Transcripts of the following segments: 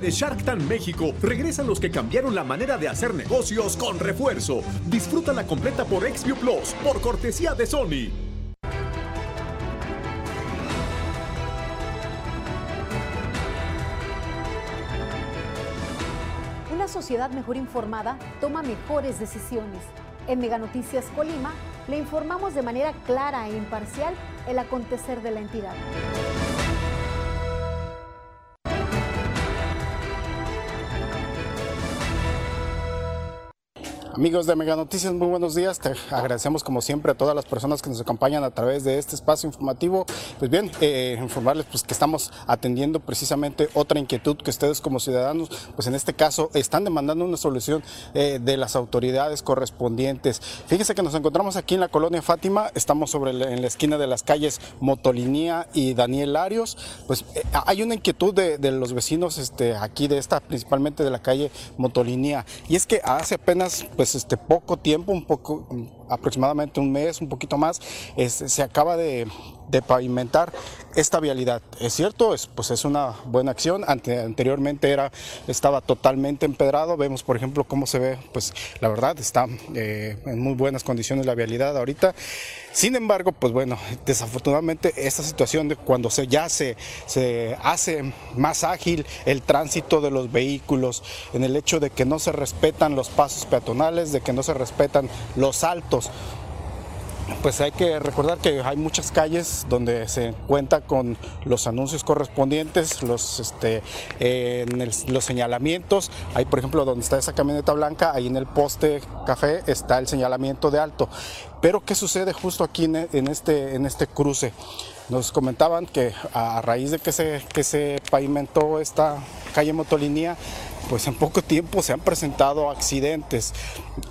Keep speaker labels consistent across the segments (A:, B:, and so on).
A: De Shark Tank México regresan los que cambiaron la manera de hacer negocios con refuerzo. Disfruta la completa por XView Plus, por cortesía de Sony.
B: Una sociedad mejor informada toma mejores decisiones. En Mega Noticias Colima le informamos de manera clara e imparcial el acontecer de la entidad.
C: Amigos de Mega Noticias, muy buenos días. Te agradecemos como siempre a todas las personas que nos acompañan a través de este espacio informativo. Pues bien, eh, informarles pues que estamos atendiendo precisamente otra inquietud que ustedes como ciudadanos, pues en este caso están demandando una solución eh, de las autoridades correspondientes. Fíjense que nos encontramos aquí en la colonia Fátima, estamos sobre en la esquina de las calles Motolinía y Daniel Arios. Pues eh, hay una inquietud de, de, los vecinos este, aquí de esta, principalmente de la calle Motolinía, y es que hace apenas pues este poco tiempo, un poco aproximadamente un mes, un poquito más, se acaba de, pavimentar esta vialidad. Es cierto, es, pues es una buena acción. anteriormente era, estaba totalmente empedrado. Vemos, por ejemplo, cómo se ve, pues la verdad está eh, en muy buenas condiciones la vialidad ahorita. Sin embargo, pues bueno, desafortunadamente esta situación de cuando se ya se, se hace más ágil el tránsito de los vehículos, en el hecho de que no se respetan los pasos peatonales, de que no se respetan los pues hay que recordar que hay muchas calles donde se cuenta con los anuncios correspondientes, los, este, los señalamientos. Hay, por ejemplo, donde está esa camioneta blanca, ahí en el poste café está el señalamiento de alto. Pero ¿qué sucede justo aquí en, este, en este cruce? Nos comentaban que a raíz de que se, que se pavimentó esta calle Motolinía, pues en poco tiempo se han presentado accidentes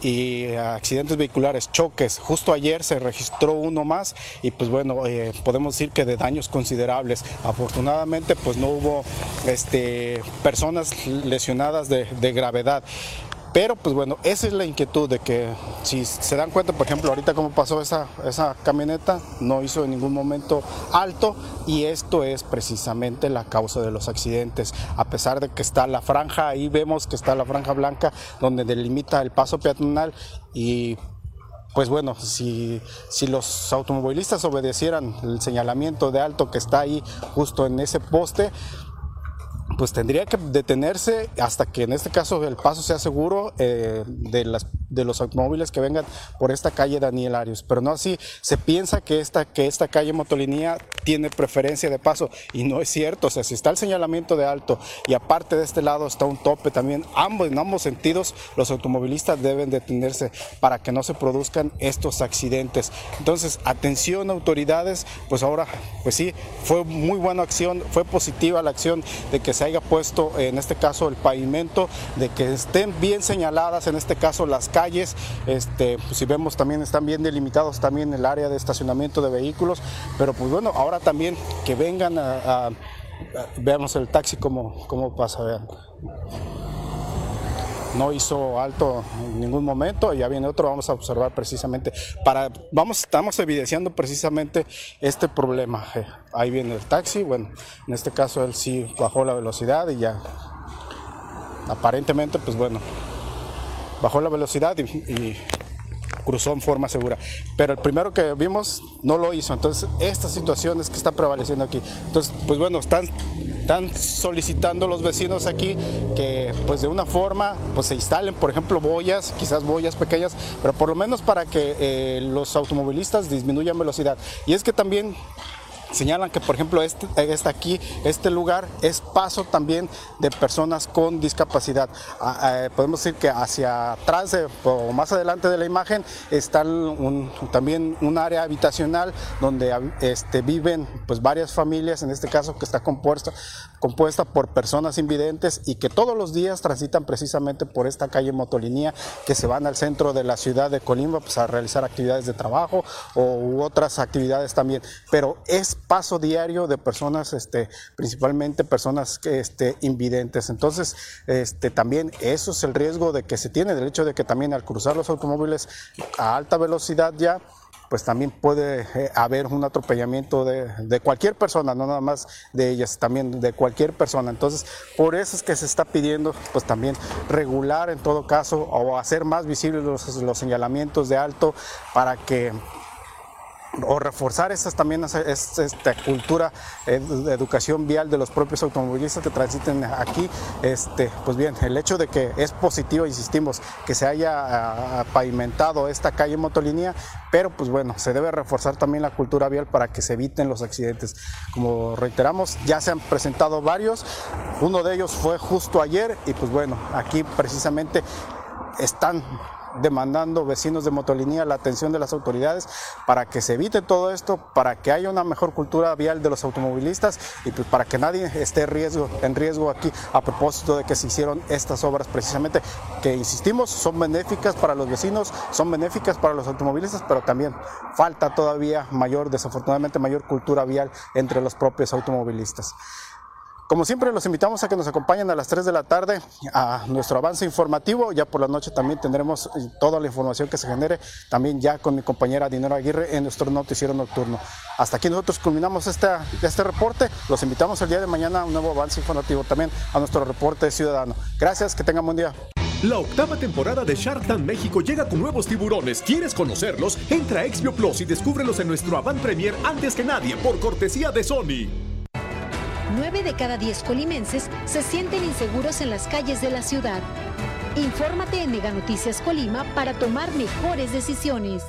C: y accidentes vehiculares, choques. Justo ayer se registró uno más y pues bueno, eh, podemos decir que de daños considerables. Afortunadamente pues no hubo este, personas lesionadas de gravedad. Pero pues bueno, esa es la inquietud de que si se dan cuenta, por ejemplo, ahorita como pasó esa, esa camioneta, no hizo en ningún momento alto y esto es precisamente la causa de los accidentes. A pesar de que está la franja, ahí vemos que está la franja blanca donde delimita el paso peatonal y pues bueno, si, si, los automovilistas obedecieran el señalamiento de alto que está ahí justo en ese poste, pues tendría que detenerse hasta que en este caso el paso sea seguro eh, de, las, de los automóviles que vengan por esta calle Daniel Arios. Pero no así, se piensa que esta, que esta calle Motolinía tiene preferencia de paso y no es cierto. O sea, si está el señalamiento de alto y aparte de este lado está un tope también, ambos, en ambos sentidos los automovilistas deben detenerse para que no se produzcan estos accidentes. Entonces, atención autoridades, pues ahora, pues sí, fue muy buena acción, fue positiva la acción de que se haya puesto en este caso el pavimento, de que estén bien señaladas en este caso las calles, este, pues si vemos también están bien delimitados también el área de estacionamiento de vehículos, pero pues bueno, ahora también que vengan a, veamos el taxi como, cómo pasa, vean no hizo alto en ningún momento, ya viene otro, vamos a observar precisamente, para, vamos, estamos evidenciando precisamente este problema. Eh, ahí viene el taxi, bueno, en este caso él sí bajó la velocidad y ya, aparentemente, pues bueno, bajó la velocidad y cruzó en forma segura. Pero el primero que vimos no lo hizo. Entonces, estas situaciones que están prevaleciendo aquí. Entonces, pues bueno, están, están solicitando los vecinos aquí que pues de una forma pues se instalen, por ejemplo, boyas, quizás boyas pequeñas, pero por lo menos para que eh, los automovilistas disminuyan velocidad. Y es que también señalan que, por ejemplo, este, este, aquí, este lugar es paso también de personas con discapacidad. Ah, ah, podemos decir que hacia atrás o más adelante de la imagen está también un área habitacional donde este, viven pues, varias familias, en este caso que está compuesta, compuesta por personas invidentes y que todos los días transitan precisamente por esta calle Motolinía, que se van al centro de la ciudad de Colimba pues, a realizar actividades de trabajo o u otras actividades también. Pero es paso diario de personas, este, principalmente personas este, invidentes. Entonces, este, también eso es el riesgo de que se tiene, del hecho de que también al cruzar los automóviles a alta velocidad ya, pues también puede eh, haber un atropellamiento de, cualquier persona, no nada más de ellas, también de cualquier persona. Entonces, por eso es que se está pidiendo pues también regular en todo caso o hacer más visibles los señalamientos de alto para que o reforzar esas también esta cultura eh, de educación vial de los propios automovilistas que transiten aquí. Este, pues bien, el hecho de que es positivo, insistimos, que se haya ah, pavimentado esta calle motolínea, pero pues bueno, se debe reforzar también la cultura vial para que se eviten los accidentes. Como reiteramos, ya se han presentado varios, uno de ellos fue justo ayer y pues bueno, aquí precisamente están demandando vecinos de Motolinía la atención de las autoridades para que se evite todo esto, para que haya una mejor cultura vial de los automovilistas y pues para que nadie esté en riesgo, en riesgo aquí a propósito de que se hicieron estas obras precisamente que insistimos son benéficas para los vecinos, son benéficas para los automovilistas, pero también falta todavía mayor, desafortunadamente mayor cultura vial entre los propios automovilistas. Como siempre, los invitamos a que nos acompañen a las 3 de la tarde a nuestro avance informativo. Ya por la noche también tendremos eh, toda la información que se genere, también ya con mi compañera Dinero Aguirre en nuestro noticiero nocturno. Hasta aquí nosotros culminamos este, este reporte. Los invitamos el día de mañana a un nuevo avance informativo también a nuestro reporte ciudadano. Gracias, que tengan buen día.
A: La octava temporada de Shark Tank México llega con nuevos tiburones. ¿Quieres conocerlos? Entra a Expo Plus y descúbrelos en nuestro Avant Premier antes que nadie por cortesía de Sony.
B: 9 de cada 10 colimenses se sienten inseguros en las calles de la ciudad. Infórmate en Mega Noticias Colima para tomar mejores decisiones.